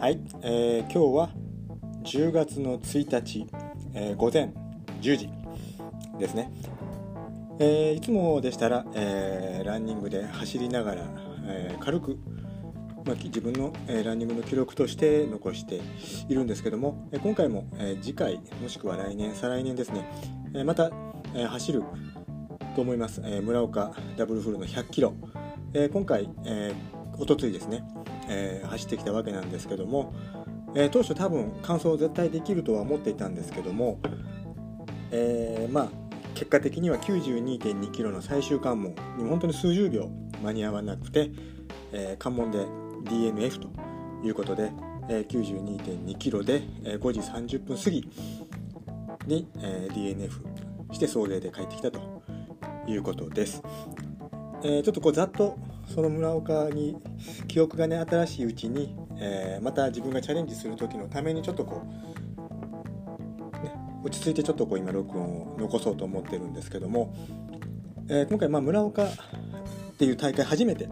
はい、えー、今日は10月の1日、えー、午前10時ですね、えー、いつもでしたら、えー、ランニングで走りながら、えー、軽く、まあ、自分の、えー、ランニングの記録として残しているんですけども、え、今回も、えー、次回もしくは来年再来年ですね、えー、また、えー、走ると思います、えー、村岡ダブルフルの100キロ、えー、今回、えー、おとついですね。えー、走ってきたわけなんですけども、えー、当初多分完走絶対できるとは思っていたんですけども、えー、まあ結果的には92.2キロの最終関門に本当に数十秒間に合わなくて、えー、関門で DNF ということで、えー、92.2キロで、え、5時30分過ぎに、えー、DNF して総例で帰ってきたということです。えー、ちょっとこうざっとその村岡に記憶がね新しいうちに、えー、また自分がチャレンジする時のためにちょっとこう、ね、落ち着いてちょっとこう今録音を残そうと思ってるんですけども、えー、今回まあ村岡っていう大会初めて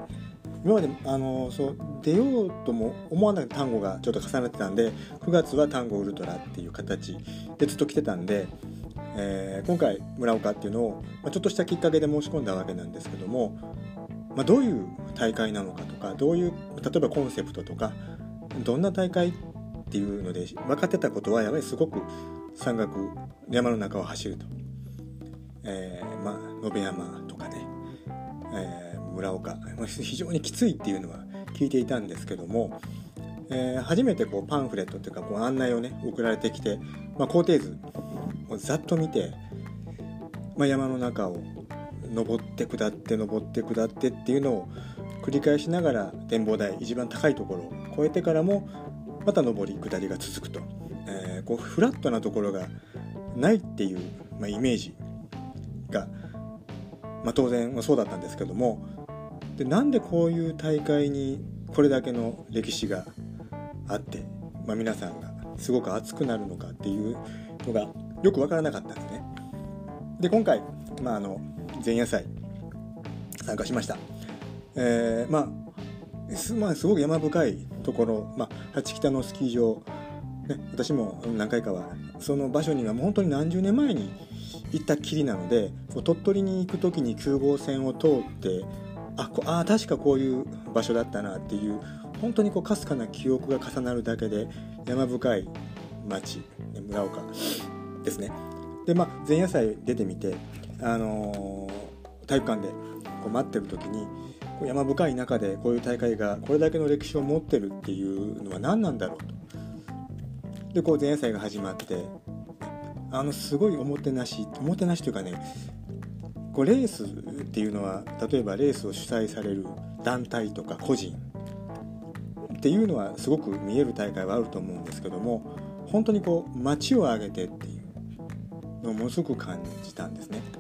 今まであのそう出ようとも思わない単語がちょっと重なってたんで9月は単語ウルトラっていう形でずっと来てたんで、えー、今回村岡っていうのを、まあ、ちょっとしたきっかけで申し込んだわけなんですけどもまあ、どういう大会なのかとかどういう例えばコンセプトとかどんな大会っていうので分かってたことはやはりすごく山岳山の中を走ると、えー、まあ延山とかね、えー、村岡。ま非常にきついっていうのは聞いていたんですけども、えー、初めてこうパンフレットっていうかこう案内をね送られてきて、まあ、工程図をざっと見て、まあ、山の中を登って下って登って下ってっていうのを繰り返しながら展望台一番高いところを越えてからもまた上り下りが続くと、えー、こうフラットなところがないっていう、まあ、イメージが、まあ、当然そうだったんですけどもでなんでこういう大会にこれだけの歴史があって、まあ、皆さんがすごく熱くなるのかっていうのがよく分からなかったんですね。で今回、まあ、あの前夜祭。参加しました。えー、まあすまあ、すごく山深いところ、まあ、八北のスキー場、ね、私も何回かはその場所にはもう本当に何十年前に行ったきりなので鳥取に行く時に9号線を通ってあこあ確かこういう場所だったなっていう本当にこうかすかな記憶が重なるだけで山深い町村岡ですね。でまあ前夜祭出てみてあの、体育館でこう待ってる時に山深い中でこういう大会がこれだけの歴史を持ってるっていうのは何なんだろうと。でこう前夜祭が始まってあのすごいおもてなしおもてなしというかねこうレースっていうのは例えばレースを主催される団体とか個人っていうのはすごく見える大会はあると思うんですけども本当にこう街を挙げてっていうのをものすごく感じたんですね。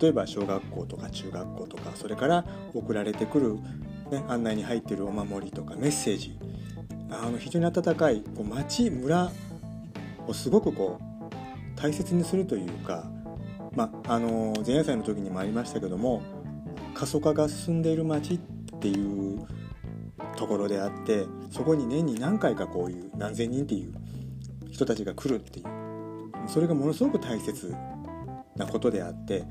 例えば小学校とか中学校とかそれから送られてくる、ね、案内に入ってるお守りとかメッセージ。あの非常に温かいこう町村をすごくこう大切にするというか、まあ、あの前夜祭の時にもありましたけども過疎化が進んでいる町っていうところであってそこに年に何回かこういう何千人っていう人たちが来るっていう。それがものすごく大切なことであって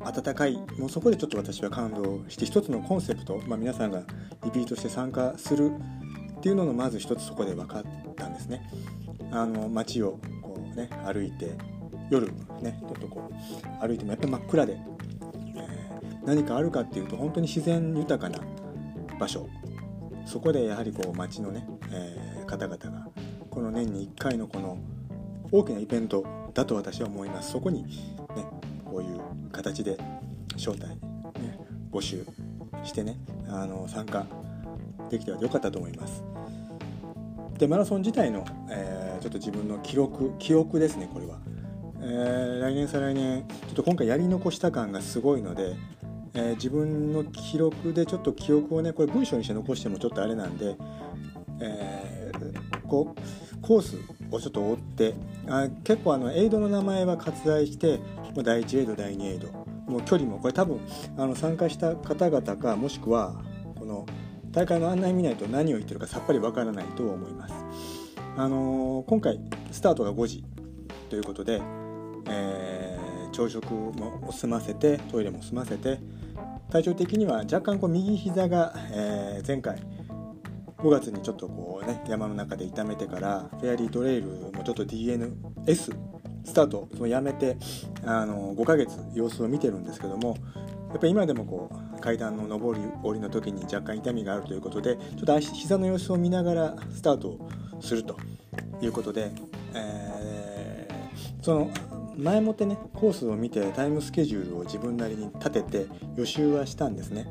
温かい。もうそこでちょっと私は感動して一つのコンセプト、まあ、皆さんがリピートして参加するっていうののまず一つそこで分かったんですね。あの街をこうね歩いて夜ねちょっとこう歩いてもやっぱり真っ暗で、えー、何かあるかっていうと本当に自然豊かな場所。そこでやはりこう街のね、えー、方々がこの年に1回のこの大きなイベントだと私は思います。そこにねこういう形で招待、ね、募集してねあの参加できてはよかったと思います。でマラソン自体の、えー、ちょっと自分の記録記憶ですねこれは、えー、来年再来年ちょっと今回やり残した感がすごいので、えー、自分の記録でちょっと記憶をねこれ文章にして残してもちょっとあれなんで、えこうコースをちょっと追ってあ結構あのエイドの名前は割愛してもう第1エイド第2エイドもう距離もこれ多分あの参加した方々かもしくはこの大会の案内見ないと何を言ってるかさっぱりわからないと思います。あのー、今回スタートが5時ということで、えー、朝食も済ませてトイレも済ませて体調的には若干こう右膝が、えー、前回5月にちょっとこうね山の中で痛めてからフェアリートレイルもちょっと DNS スタートをやめてあの5ヶ月様子を見てるんですけどもやっぱり今でもこう階段の上り下りの時に若干痛みがあるということでちょっと膝の様子を見ながらスタートをするということで、えー、その前もってねコースを見てタイムスケジュールを自分なりに立てて予習はしたんですね。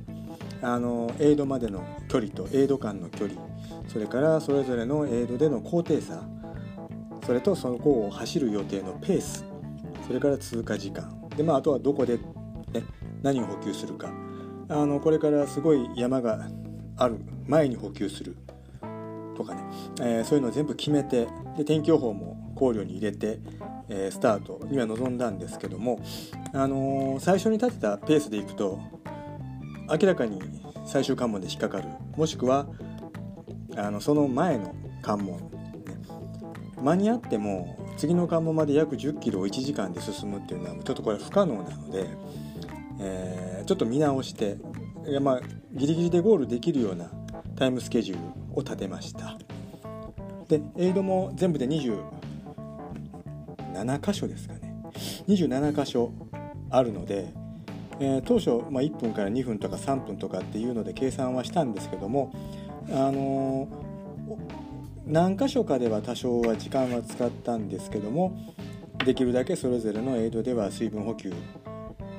あのエイドまでの距離とエイド間の距離それからそれぞれのエイドでの高低差それとその子を走る予定のペースそれから通過時間。で、まあ、あとはどこで、ね、何を補給するか。あのこれからすごい山がある。前に補給する。とかね、えー、そういうのを全部決めてで天気予報も考慮に入れて、えー、スタートには臨んだんですけども、あのー、最初に立てたペースでいくと明らかに最終関門で引っかかる。もしくはあのその前の関門、間に合っても次の関門まで約1 0キロを1時間で進むっていうのはちょっとこれ不可能なので、えー、ちょっと見直してまあギリギリでゴールできるようなタイムスケジュールを立てました。でエイドも全部で27箇所ですかね。27箇所あるのでえー、当初、まあ、1分から2分とか3分とかっていうので計算はしたんですけども、あのー、何箇所かでは多少は時間は使ったんですけどもできるだけそれぞれのエイドでは水分補給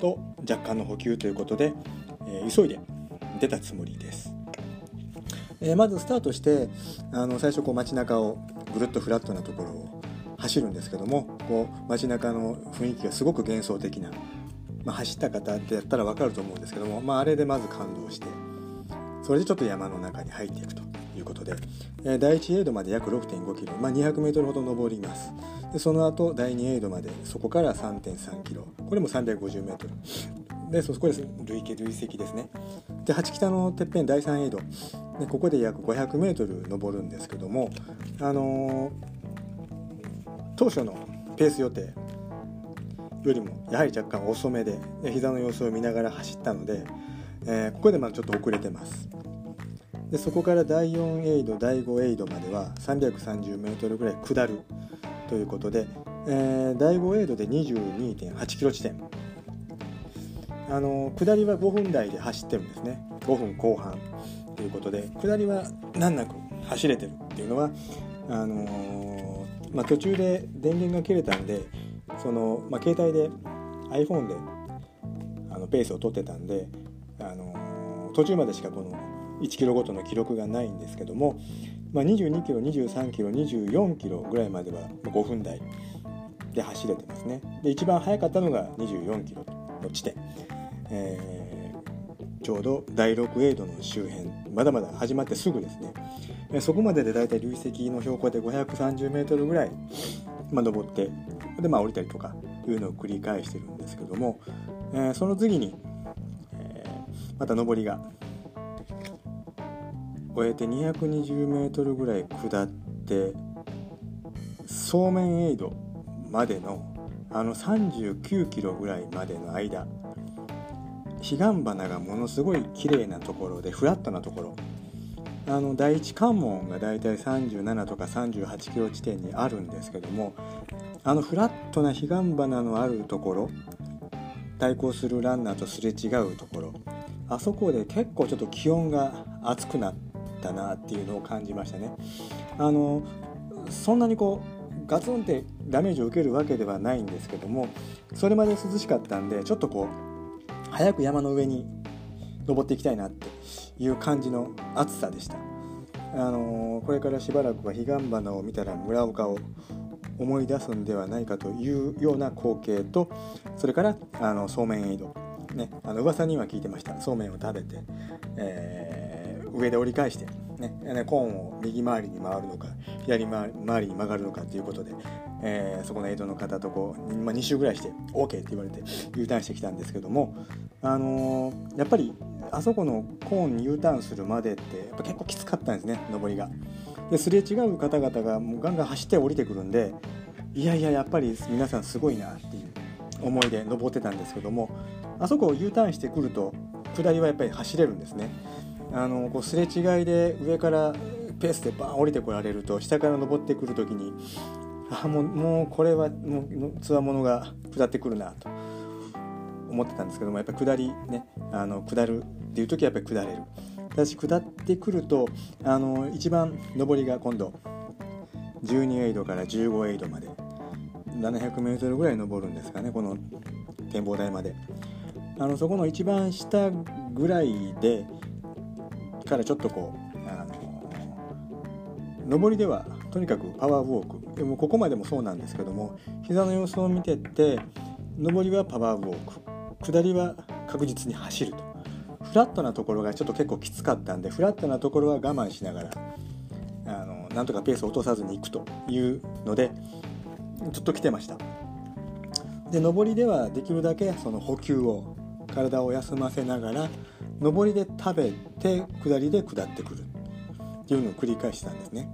と若干の補給ということで、えー、急いで出たつもりです。えー、まずスタートしてあの最初こう街中をぐるっとフラットなところを走るんですけどもこう街中の雰囲気がすごく幻想的なまあ、走った方ってやったら分かると思うんですけども、まあ、あれでまず感動してそれでちょっと山の中に入っていくとで、えー、第1エイドまで約6 5キロ、まあ、200メートルほど登ります。でその後第2エイドまでそこから3.3キロこれも350メートル。でそこです。累計累積ですね。で八北のてっぺん第3エイド。でここで約500メートル登るんですけどもあのー、当初のペース予定よりもやはり若干遅めで膝の様子を見ながら走ったので、えー、ここでまだちょっと遅れてます。でそこから第4エイド第5エイドまでは 330m ぐらい下るということで、えー、第5エイドで22.8キロ地点。あの下りは5分台で走ってるんですね。5分後半ということで。下りは難なく走れてるっていうのはあのー、まあ、途中で電源が切れたんでその、まあ、携帯で iPhone であのペースを取ってたんで、あの途中までしかこの1キロごとの記録がないんですけども、まあ、22キロ23キロ24キロぐらいまでは5分台で走れてますね。で一番速かったのが24キロの地点、えー、ちょうど第6エイドの周辺まだまだ始まってすぐですね。そこまででだいたい累積の標高で530メートルぐらい、まあ、登ってでまあ降りたりとかいうのを繰り返してるんですけども、えー、その次に、えー、また上りが終えて 220m ぐらい下ってそうめんエイドまでのあの39キロぐらいまでの間彼岸花がものすごい綺麗なところでフラットなところ。あの第一関門がだいたい37とか38キロ地点にあるんですけどもあのフラットな彼岸花のあるところ対抗するランナーとすれ違うところあそこで結構ちょっと気温が暑くなってたなっていうのを感じましたね。あのそんなにこうガツンってダメージを受けるわけではないんですけどもそれまで涼しかったんでちょっとこう早く山の上に登っていきたいなっていう感じの暑さでした。あのこれからしばらくは彼岸花を見たら村岡を思い出すんではないかというような光景とそれからあのそうめんエイド、ね、あの噂には聞いてました。そうめんを食べて、えー、上で折り返して、ね、コーンを右回りに回るのか左回りに曲がるのかということで、えー、そこのエイドの方とこう、まあ、2周ぐらいして OK って言われて U ターンしてきたんですけども、あのー、やっぱりあそこのコーンに U ターンするまでってやっぱ結構きつかったんですね上りが。ですれ違う方々がもうガンガン走って降りてくるんでいやいややっぱり皆さんすごいなっていう思いで登ってたんですけどもあそこを U ターンしてくると下りはやっぱり走れるんですね。あのこうすれ違いで上からペースでバーン降りてこられると下から登ってくる時にあもうもうこれはもうつわものが下ってくるなと思ってたんですけどもやっぱ下りねあの下るっていう時はやっぱり下れる。ただし下ってくるとあの一番上りが今度12エイドから15エイドまで 700m ぐらい登るんですかねこの展望台まで。あのそこの一番下ぐらいでからちょっとこうあの上りではとにかくパワーウォーク。でもここまでもそうなんですけども膝の様子を見てって上りはパワーウォーク。下りは確実に走ると。フラットなところがちょっと結構きつかったんでフラットなところは我慢しながらあのなんとかペースを落とさずにいくというのでずっと来てました。で上りではできるだけその補給を体を休ませながら上りで食べて下りで下ってくる。っていうのを繰り返したんですね。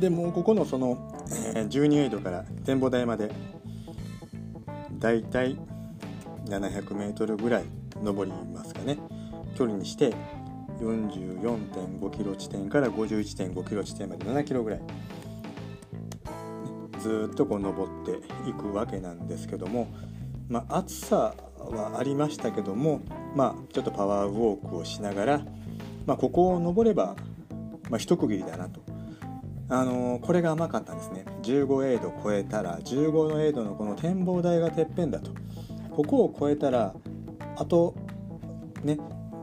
でもうここのその、12エイドから展望台までだいたい 700m ぐらい登りますかね。距離にして44.5キロ地点から51.5キロ地点まで7キロぐらい。ずっとこう登っていくわけなんですけども、まあ、暑さはありましたけども、まあ、ちょっとパワーウォークをしながら、まあ、ここを登れば、まあ、一区切りだなと。あのー、これが甘かったんですね。15エイド超えたら15のエイドのこの展望台がてっぺんだと。ここを超えたらあとね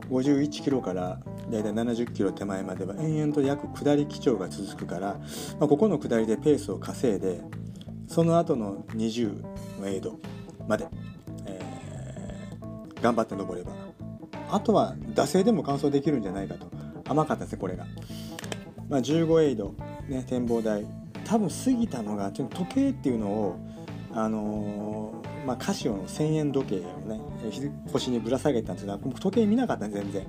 51キロから大体70キロ手前までは延々と約下り基調が続くから、まあ、ここの下りでペースを稼いでその後の20のエイドまで、頑張って登れば。あとは惰性でも完走できるんじゃないかと。甘かったですねこれが、まあ、15エイド、ね、展望台。多分過ぎたのがちょっと時計っていうのをあのー、まあ、カシオの1000円時計をね腰にぶら下げたんですが時計見なかった全然。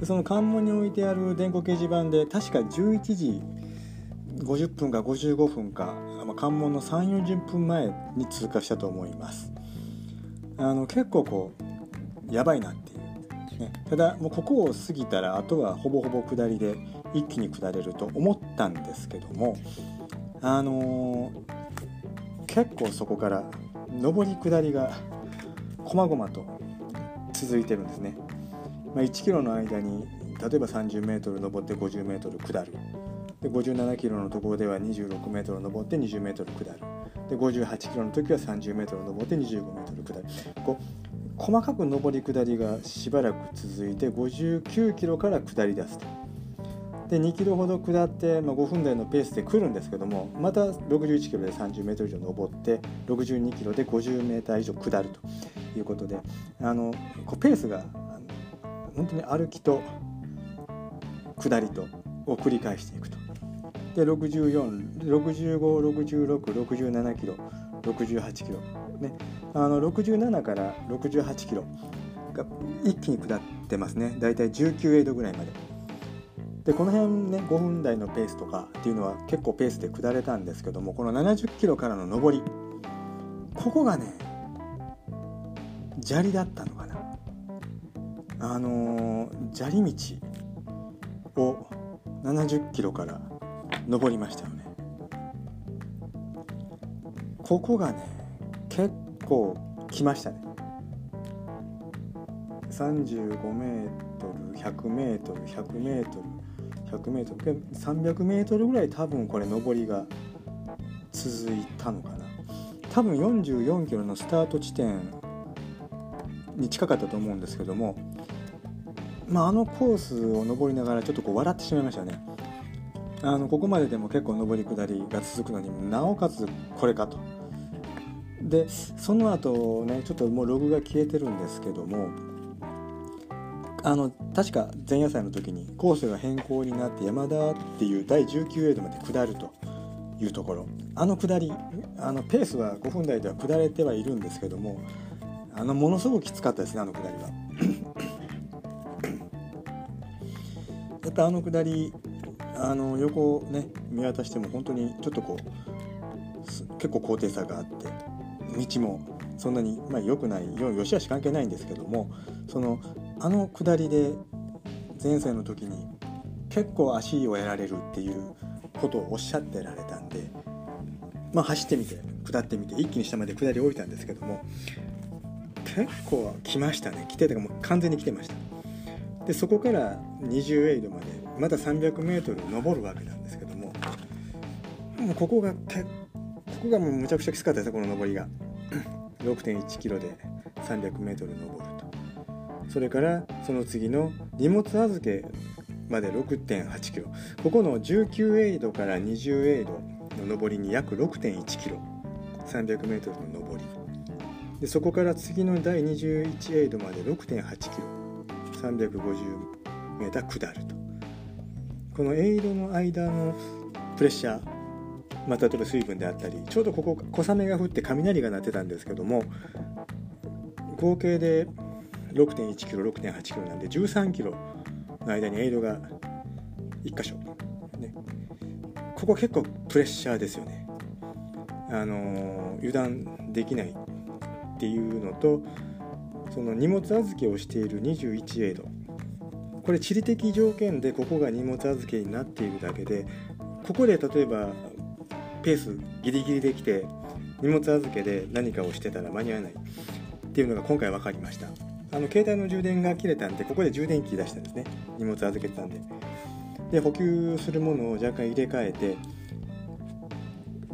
でその関門に置いてある電光掲示板で確か11時50分か55分か、まあ、関門の3 4 0分前に通過したと思います。あの結構こうやばいなっていう、ね、ただもうここを過ぎたらあとはほぼほぼ下りで一気に下れると思ったんですけどもあのー、結構そこから上り下りが細々と続いてるんですね。まあ、1キロの間に例えば 30m 登って 50m 下る。で57キロのところでは 26m 登って 20m 下る。で58キロの時は 30m 登って 25m 下る。こう細かく上り下りがしばらく続いて59キロから下り出すとで2キロほど下って、まあ、5分台のペースで来るんですけどもまた61キロで 30m 以上登って62キロで 50m 以上下るということであのこうペースが本当に歩きと下りとを繰り返していくと。で64656667キロ68キロねあの67から68キロが一気に下ってますね。だいたい19エイドぐらいまで。でこの辺ね5分台のペースとかっていうのは結構ペースで下れたんですけどもこの70キロからの上りここがね砂利だったのかな。あの砂利道を70キロから登りましたよね。ここがね結構来ましたね。35メートル100メートル100メートル100メートル300メートルぐらい多分これ上りが続いたのかな。多分44キロのスタート地点に近かったと思うんですけどもまあ、あのコースを登りながらちょっとこう笑ってしまいましたね。あのここまででも結構上り下りが続くのになおかつこれかと。でその後ねちょっともうログが消えてるんですけどもあの確か前夜祭の時にコースが変更になって山田っていう第19エイドまで下るというところあの下りあのペースは5分台では下れてはいるんですけどもあのものすごくきつかったですねあの下りは。やっぱあの下りあの横をね見渡しても本当にちょっとこう結構高低差があって道もそんなに、まあ、良くないよしあし関係ないんですけどもそのあの下りで前世の時に結構足をやられるっていうことをおっしゃってられたんで、まあ、走ってみて下ってみて一気に下まで下り降りたんですけども結構来ましたね。来てたかもう完全に来てました。でそこから20エイドまでまた 300m 登るわけなんですけどももうここがここがもうむちゃくちゃきつかったですこの登りが。6.1キロで 300m 登ると。それからその次の荷物預けまで6.8キロ。ここの19エイドから20エイドの上りに約6.1キロ。300m の上り。でそこから次の第21エイドまで6.8キロ。350m 下ると。このエイドの間のプレッシャーまた例えば水分であったりちょうどここ小雨が降って雷が鳴ってたんですけども合計で6.1キロ6.8キロなんで13キロの間にエイドが1箇所、ね、ここ結構プレッシャーですよね。あの油断できないっていうのとその荷物預けをしている21エイド。これ地理的条件でここが荷物預けになっているだけでここで例えばペースギリギリできて荷物預けで何かをしてたら間に合わない。っていうのが今回分かりました。あの携帯の充電が切れたんでここで充電器出したんですね。荷物預けてたんで。で補給するものを若干入れ替えて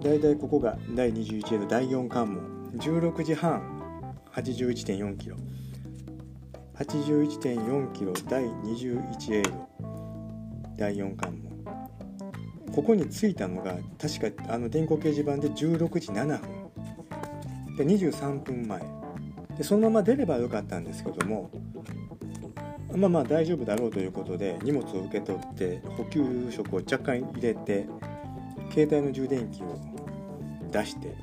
だいたいここが第21エイド第4関門。16時半81.4キロ。81.4キロ第21エイド第4関門。ここに着いたのが確かあの電光掲示板で16時7分。で23分前。でそのまま出ればよかったんですけどもまあまあ大丈夫だろうということで荷物を受け取って補給食を若干入れて携帯の充電器を出して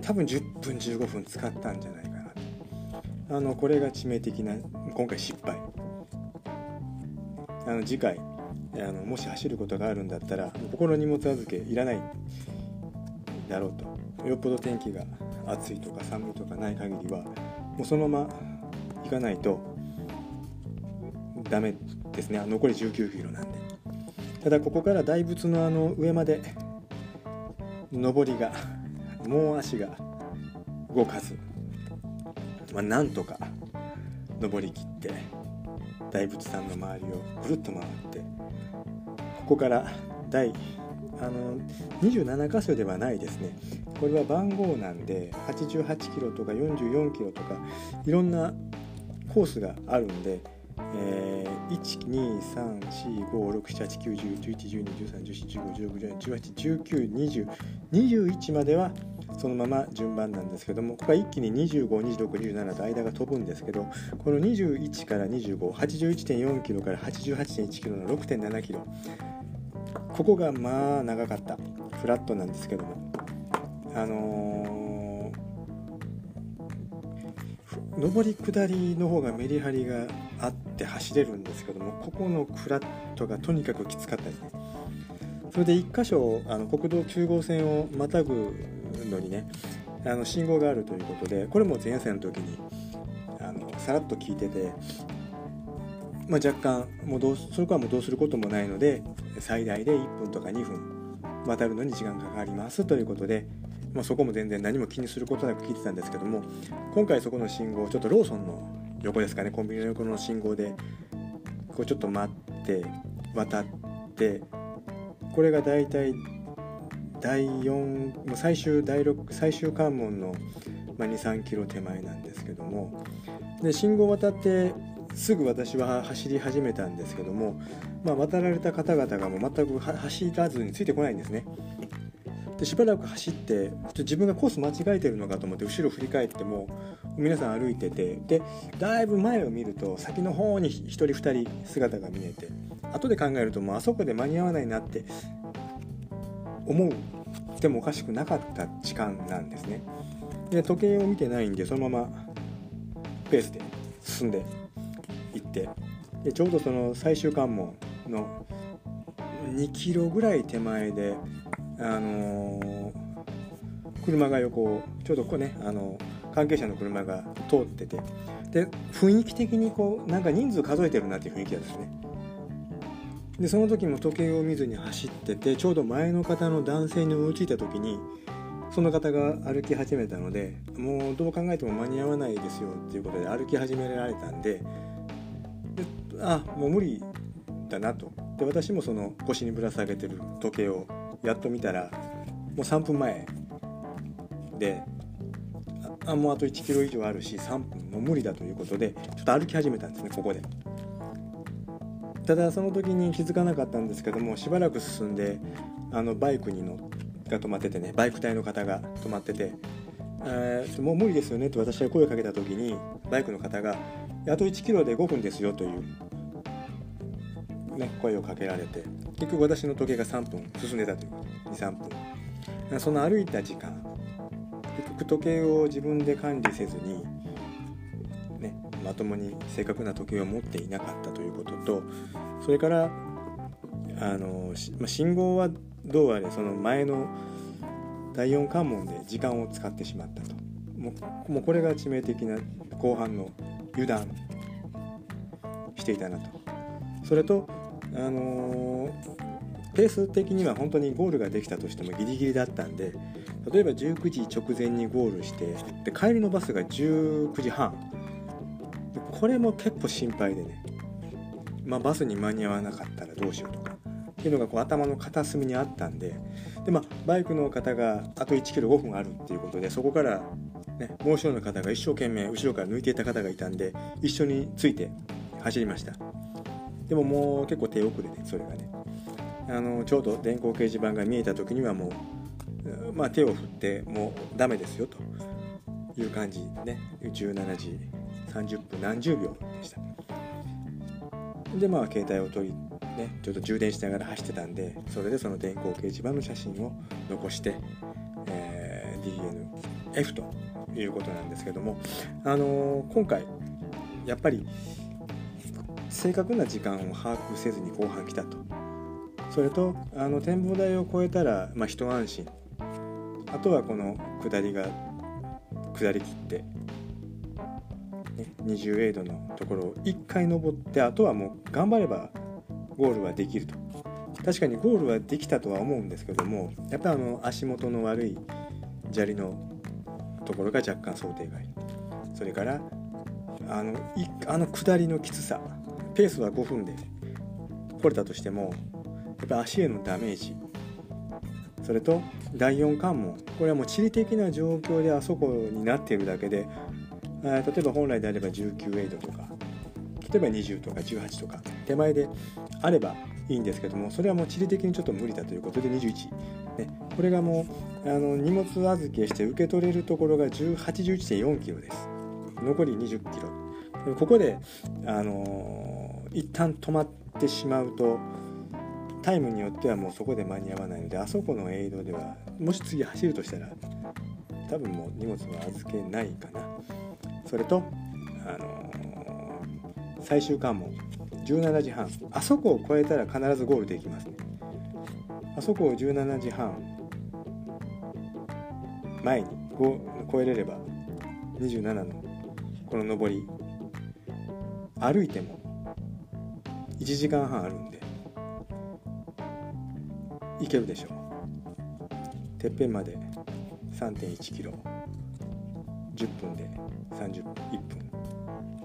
多分10分15分使ったんじゃないかなあのこれが致命的な今回失敗。あの次回。あのもし走ることがあるんだったらここの荷物預けいらないだろうと。よっぽど天気が暑いとか寒いとかない限りはもうそのまま行かないとダメですね。残り19キロなんで。ただここから大仏のあの上まで上りがもう足が動かず、まあ、なんとか登りきって大仏さんの周りをぐるっと回ってここから第あの27箇所ではないですね。これは番号なんで88キロとか44キロとかいろんなコースがあるんで、えー、123456789101112131415161718192021まではそのまま順番なんですけどもここは一気に252627と間が飛ぶんですけどこの21から2581.4キロから88.1キロの6.7キロここがまあ長かったフラットなんですけども。あのー、上り下りの方がメリハリがあって走れるんですけどもここのフラットがとにかくきつかったですね。それで1箇所あの国道9号線をまたぐのにねあの信号があるということでこれも前線の時にあのさらっと聞いてて、まあ、若干もうどうそれからもうどうすることもないので最大で1分とか2分渡るのに時間がかかりますということで、まあ、そこも全然何も気にすることなく聞いてたんですけども今回そこの信号ちょっとローソンの横ですかねコンビニの横の信号でこうちょっと待って渡ってこれが大体第4もう最終第6最終関門の、まあ、23キロ手前なんですけども。で信号を渡ってすぐ私は走り始めたんですけども、まあ、渡られた方々がもう全く走らずについてこないんですね。でしばらく走ってちょっと自分がコース間違えてるのかと思って後ろ振り返っても皆さん歩いててでだいぶ前を見ると先の方に1人2人姿が見えて後で考えるともうあそこで間に合わないなって思ってもおかしくなかった時間なんですね。で時計を見てないんでそのままペースで進んで行ってでちょうどその最終関門の2キロぐらい手前で、あのー、車が横をちょうどこうね、あのー、関係者の車が通っててで雰囲気的にこうなんか人数数えてるなっていう雰囲気なんですねでその時も時計を見ずに走っててちょうど前の方の男性に追いついた時にその方が歩き始めたのでもうどう考えても間に合わないですよっていうことで歩き始められたんでであもう無理だなとで私もその腰にぶら下げてる時計をやっと見たらもう3分前であもうあと1キロ以上あるし3分も無理だということでちょっと歩き始めたんですねここで。ただその時に気づかなかったんですけどもしばらく進んであのバイクに乗が止まっててねバイク隊の方が止まってて「えー、もう無理ですよね」って私が声をかけた時にバイクの方が「あと1キロで5分ですよ」という、ね、声をかけられて結局私の時計が3分進んでたという23分。その歩いた時間結局時計を自分で管理せずにまともに正確な時計を持っていなかったということとそれからあの、ま信号はどうあれその前の第4関門で時間を使ってしまったと。もうもうこれが致命的な後半の油断していたなと。それとあのペース的には本当にゴールができたとしてもギリギリだったんで例えば19時直前にゴールしてで帰りのバスが19時半。これも結構心配でね、まあ、バスに間に合わなかったらどうしようとか。っていうのがこう頭の片隅にあったんで。で、まあ、バイクの方があと1キロ5分あるっていうことでそこから、ね、もう一人の方が一生懸命後ろから抜いていた方がいたんで一緒について走りました。でももう結構手遅れでそれがね。あのちょうど電光掲示板が見えた時にはもう、まあ、手を振ってもうダメですよという感じね。17時30分何十秒でした。でまあ携帯を取りねちょっと充電しながら走ってたんでそれでその電光掲示板の写真を残して、えー、DNF ということなんですけどもあのー、今回やっぱり正確な時間を把握せずに後半来たと。それとあの展望台を越えたら、まあ、一安心。あとはこの下りが下りきってね、20エイドのところを1回登ってあとはもう頑張ればゴールはできると。確かにゴールはできたとは思うんですけどもやっぱあの足元の悪い砂利のところが若干想定外。それからあのあの下りのきつさ。ペースは5分で来れたとしてもやっぱ足へのダメージ。それと第4関門。これはもう地理的な状況であそこになっているだけで例えば本来であれば19エイドとか例えば20とか18とか手前であればいいんですけどもそれはもう地理的にちょっと無理だということで21、ね、これがもうあの荷物預けして受け取れるところが18。1.4キロです。残り20キロ。ここで、あのー、一旦止まってしまうとタイムによってはもうそこで間に合わないのであそこのエイドではもし次走るとしたら多分もう荷物は預けないかな。それと、あのー、最終関門17時半。あそこを超えたら必ずゴールできます。あそこを17時半。前に超えれれば27のこの上り。歩いても1時間半あるんで行けるでしょう。てっぺんまで3.1キロ。10分で31分。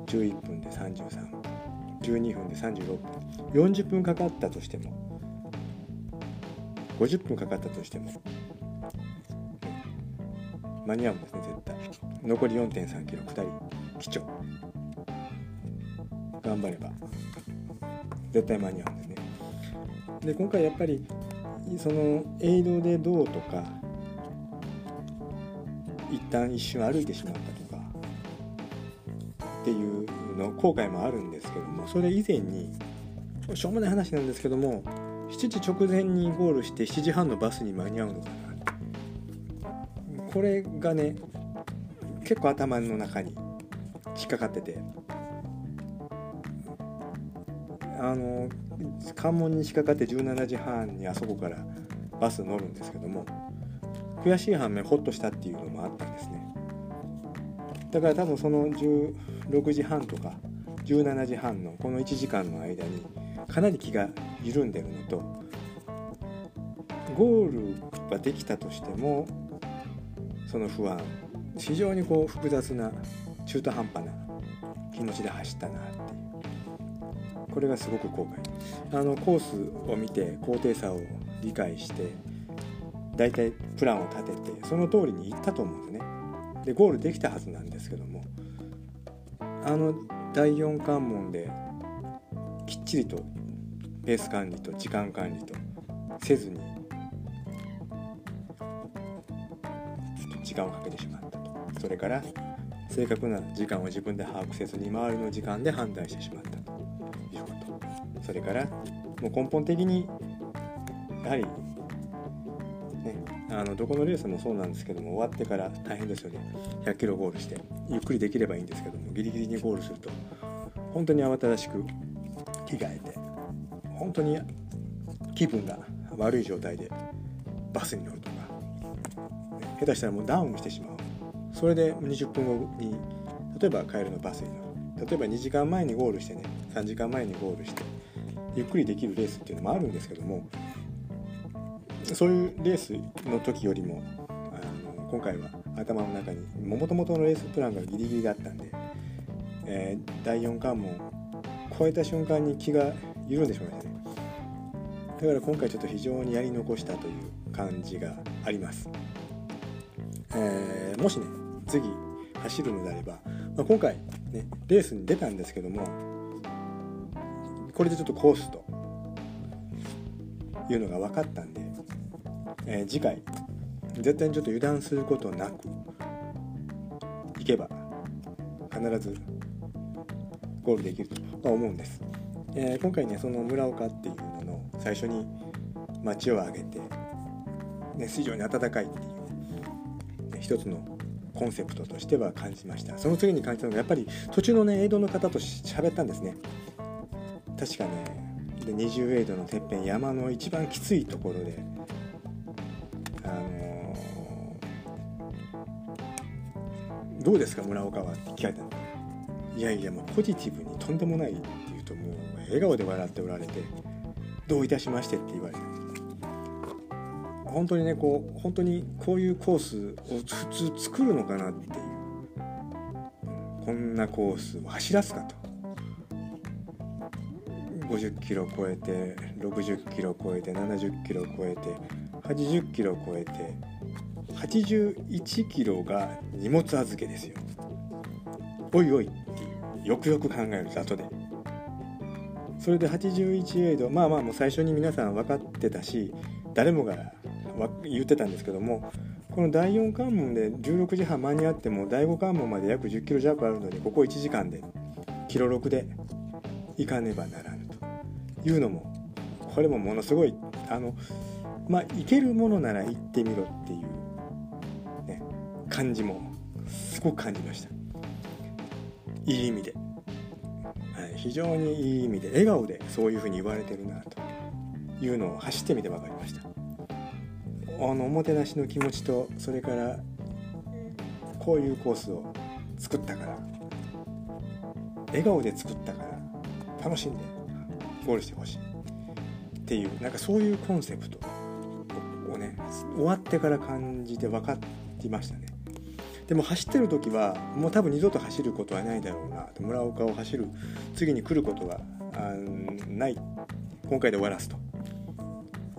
11分で3312分。で36分。40分かかったとしても。50分かかったとしても。間に合うんですね絶対。残り4.3キロ。2人基調頑張れば。絶対間に合うんですね。で今回やっぱりそのエイドでどうとか一旦一瞬歩いてしまったとかっていうの後悔もあるんですけどもそれ以前にしょうもない話なんですけども7時直前にゴールして7時半のバスに間に合うのかな。これがね結構頭の中に引っかかっててあの関門に仕掛かって17時半にあそこからバス乗るんですけども悔しい反面ホッとしたっていうのもあったんですね。だから多分その16時半とか17時半のこの1時間の間にかなり気が緩んでるのとゴールができたとしてもその不安非常にこう複雑な中途半端な気持ちで走ったなっていう。これがすごく後悔。あのコースを見て高低差を理解して大体プランを立ててその通りに行ったと思うんですね。でゴールできたはずなんですけどもあの第4関門できっちりとペース管理と時間管理とせずに時間をかけてしまったと。それから正確な時間を自分で把握せずに周りの時間で判断してしまったということ。それからもう根本的にやはりあのどこのレースもそうなんですけども終わってから大変ですよね。100キロゴールしてゆっくりできればいいんですけどもギリギリにゴールすると本当に慌ただしく着替えて本当に気分が悪い状態でバスに乗るとか下手したらもうダウンしてしまう。それで20分後に例えば帰るのバスに乗る。例えば2時間前にゴールしてね3時間前にゴールしてゆっくりできるレースっていうのもあるんですけどもそういうレースの時よりもあの今回は頭の中にもともとのレースプランがギリギリだったんで、えー、第4関門超えた瞬間に気が緩んでしまいましたねだから今回ちょっと非常にやり残したという感じがあります、えー、もしね次走るのであれば、まあ、今回ねレースに出たんですけどもこれでちょっとコースというのが分かったんで、えー、次回絶対にちょっと油断することなく行けば必ずゴールできるとは思うんです、えー、今回ねその村岡っていうのの最初に町を挙げて、ね、非常に暖かいっていう、ね、一つのコンセプトとしては感じました。その次に感じたのがやっぱり途中のねエイドの方と喋ったんですね。確かねで20エイドのてっぺん山の一番きついところでどうですか村岡はって聞かれたのいやいやもうポジティブにとんでもないって言うともう笑顔で笑っておられてどういたしましてって言われた本当にねこう本当にこういうコースを普通作るのかなっていう。こんなコースを走らすかと。50キロ超えて60キロ超えて70キロ超えて80キロ超えて。81キロが荷物預けですよ。おいおいよくよく考えると後で。それで81エイドまあまあもう最初に皆さん分かってたし誰もが言ってたんですけどもこの第4関門で16時半間に合っても第5関門まで約10キロ弱あるのにここ1時間でキロ6で行かねばならぬというのもこれもものすごいあのまあ行けるものなら行ってみろっていう、感じもすごく感じました。いい意味で、はい、非常にいい意味で笑顔でそういうふうに言われてるなというのを走ってみて分かりました。あのおもてなしの気持ちとそれからこういうコースを作ったから笑顔で作ったから楽しんでゴールしてほしい。っていうなんかそういうコンセプトをね終わってから感じて分かりましたね。でも走ってる時はもう多分二度と走ることはないだろうな。村岡を走る次に来ることはない今回で終わらすと。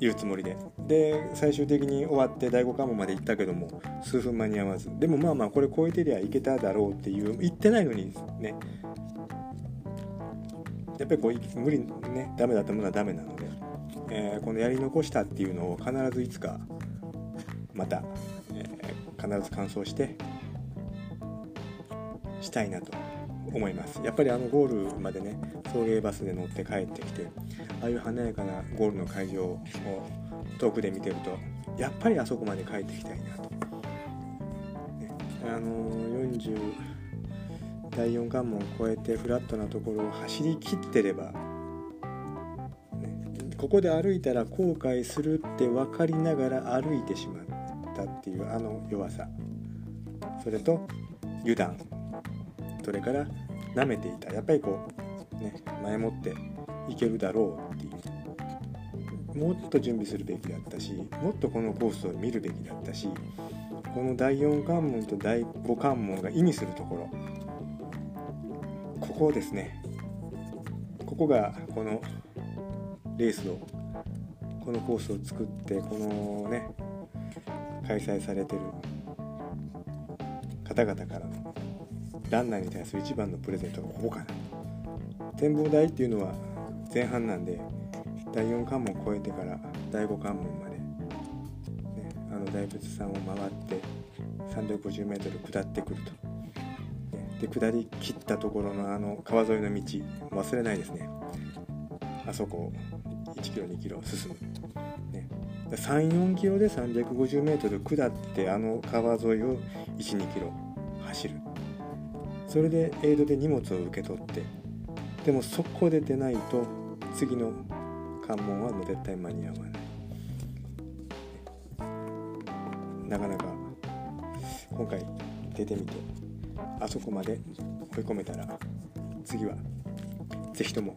いうつもりで。で最終的に終わって第5関門まで行ったけども数分間に合わず。でもまあまあこれ超えてりゃいけただろうっていう言ってないのにね。やっぱりこう無理ねダメだったものはダメなので、えー、このやり残したっていうのを必ずいつかまた、えー、必ず完走してしたいなと思います。やっぱりあのゴールまでね送迎バスで乗って帰ってきてああいう華やかなゴールの会場を遠くで見てるとやっぱりあそこまで帰ってきたいなと、ね、あの40第4関門を越えてフラットなところを走りきってればねここで歩いたら後悔するって分かりながら歩いてしまったっていうあの弱さ。それと油断。それから舐めていた。やっぱりこうね前もっていけるだろうっていう。もっと準備するべきだったしもっとこのコースを見るべきだったしこの第4関門と第5関門が意味するところ。ここですねここがこのレースをこのコースを作ってこのね開催されてる方々からのランナーに対する一番のプレゼントがここかな。展望台っていうのは前半なんで第4関門を越えてから第5関門まで、ね、あの大仏さんを回って 350m 下ってくると、ね、で下り切ったところのあの川沿いの道忘れないですね。あそこ1キロ2キロ進む、ね、34キロで 350m 下ってあの川沿いを12キロ走る。それでエイドで荷物を受け取ってでもそこで出ないと次の関門はもう絶対間に合わない。なかなか今回出てみてあそこまで追い込めたら次は是非とも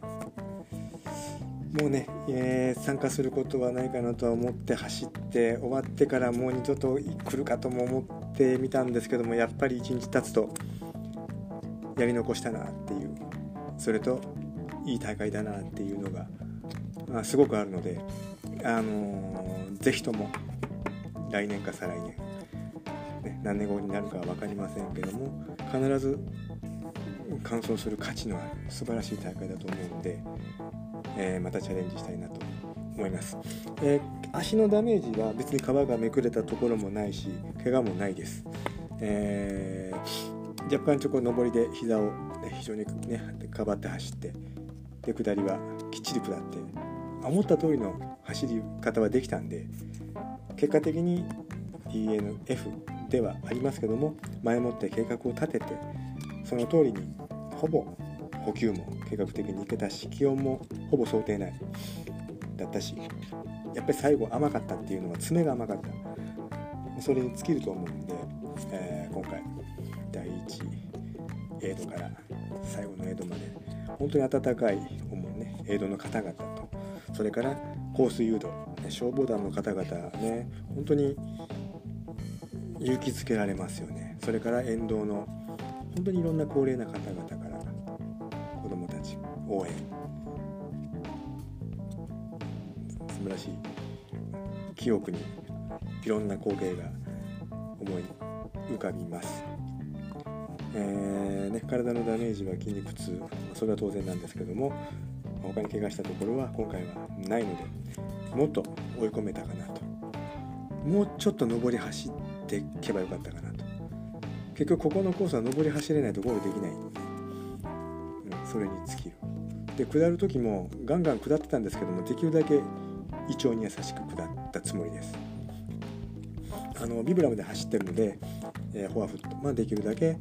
もうね、えー、参加することはないかなとは思って走って終わってからもう二度と来るかとも思ってみたんですけどもやっぱり一日経つとやり残したなっていうそれといい大会だなっていうのが、まあ、すごくあるので、あのー、ぜひとも来年か再来年、ね、何年後になるかは分かりませんけども必ず完走する価値のある素晴らしい大会だと思うので、えー、またチャレンジしたいなと思います、えー、足のダメージは別に皮がめくれたところもないし怪我もないです、えー、若干ちょっと上りで膝を、ね、非常にねかばって走ってで下りはきっちり下って思った通りの走り方はできたんで結果的に DNF ではありますけども前もって計画を立ててその通りにほぼ補給も計画的にいけたし気温もほぼ想定内だったしやっぱり最後甘かったっていうのは爪が甘かった。それに尽きると思うんで、えー、今回第1エイドから最後のエイドまで本当に温かい思うねエイドの方々とそれからコース誘導、ね、消防団の方々ね本当に勇気づけられますよね。それから沿道の本当にいろんな高齢な方々から子どもたち応援。素晴らしい記憶にいろんな光景が思い浮かびます、えーね、体のダメージは筋肉痛。それは当然なんですけども他に怪我したところは今回はないのでもっと追い込めたかなと。もうちょっと上り走っていけばよかったかなと。結局ここのコースは上り走れないとゴールできない、うん、それに尽きる。で下る時もガンガン下ってたんですけどもできるだけ胃腸に優しく下ったつもりです。あのビブラムで走ってるので、えー、フォアフット、まあ、できるだけ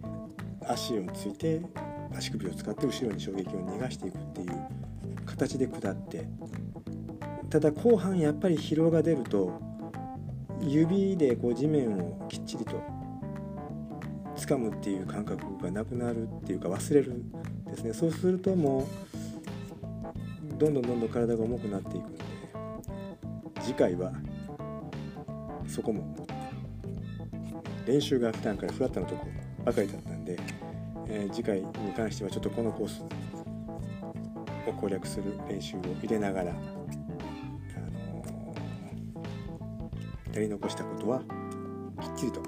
足をついて足首を使って後ろに衝撃を逃がしていくっていう形で下ってただ後半やっぱり疲労が出ると指でこう地面をきっちりと掴むっていう感覚がなくなるっていうか忘れるですね。そうするともうどんどんどんどん体が重くなっていくんで次回はそこも練習が普段からフラットなとこばかりだったんで、えー、次回に関してはちょっとこのコースを攻略する練習を入れながら、あのー、やり残したことはきっちりと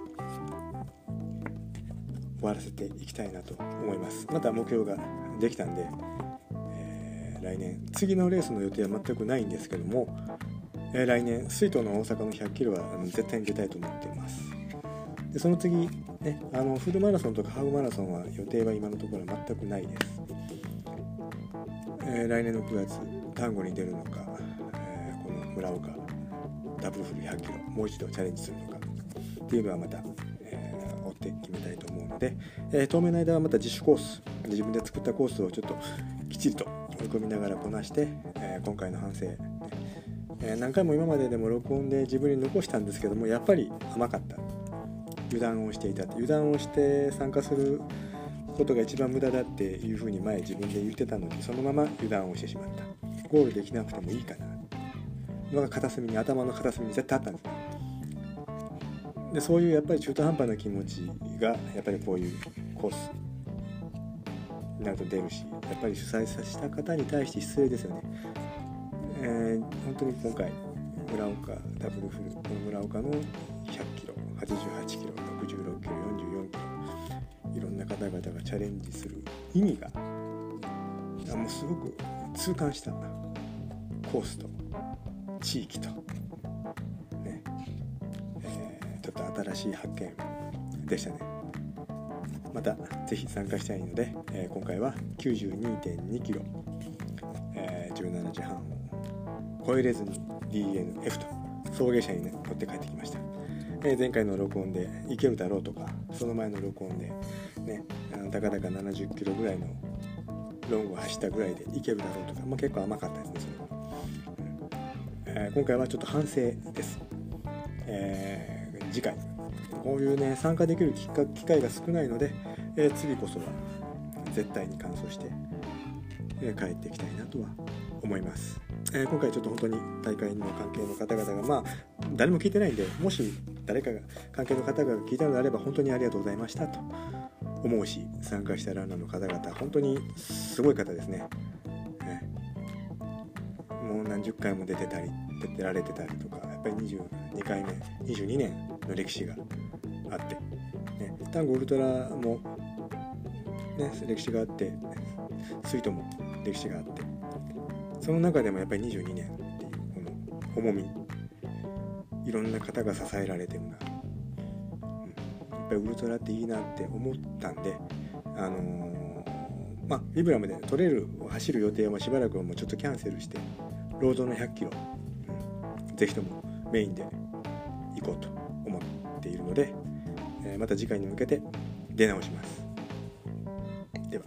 終わらせていきたいなと思います。また目標ができたんで、えー、来年次のレースの予定は全くないんですけども、え、来年水筒の大阪の100キロは絶対に出たいと思っています。でその次ねあのフルマラソンとかハーフマラソンは予定は今のところ全くないです、えー、来年の9月丹後に出るのか、えー、この村岡ダブルフル100キロもう一度チャレンジするのかっていうのはまたえー、追って決めたいと思うので、えー、当面の間はまた自主コース自分で作ったコースをちょっときちりと追い込みながらこなして、え、今回の反省、え、何回も今まででも録音で自分に残したんですけどもやっぱり甘かった。油断をしていた。って油断をして参加することが一番無駄だっていうふうに前自分で言ってたのにそのまま油断をしてしまった。ゴールできなくてもいいかな。のが片隅に頭の片隅に絶対あったんですねでそういうやっぱり中途半端な気持ちがやっぱりこういうコースになると出るしやっぱり主催させた方に対して失礼ですよね、えー、本当に今回村岡ダブルフルこの村岡の88キロ66キロ44キロいろんな方々がチャレンジする意味があもうすごく痛感したんだ。コースと地域と、ね。えー、ちょっと新しい発見でしたね。また是非参加したいので、えー、今回は92.2キロ、えー、17時半を超えれずに DNF と送迎車に、ね、乗って帰ってきました、え、前回の録音で行けるだろうとかその前の録音でねたかだか70キロぐらいのロングを走ったぐらいでいけるだろうとか、まあ、結構甘かったですねそれは、うん。えー、今回はちょっと反省です、えー、次回。こういうね参加できる機会が少ないので、えー、次こそは絶対に完走して、え帰っていきたいなとは思います、え今回ちょっと本当に大会の関係の方々がまあ誰も聞いてないんでもし誰かが関係の方が聞いたのであれば本当にありがとうございましたと。思うし参加したランナーの方々本当にすごい方ですね、ね、もう何十回も出てたり出てられてたりとかやっぱり22回目22年の歴史があって、ね、タンゴウルトラも、ね、歴史があってスイートも歴史があって。その中でもやっぱり22年っていうこの重みいろんな方が支えられてるな。ぱりウルトラっていいなって思ったんであのー、まあビブラムでトレイルを走る予定はしばらくはもうちょっとキャンセルしてロードの100キロ、うん、ぜひともメインで行こうと思っているので、えー、また次回に向けて出直します。では。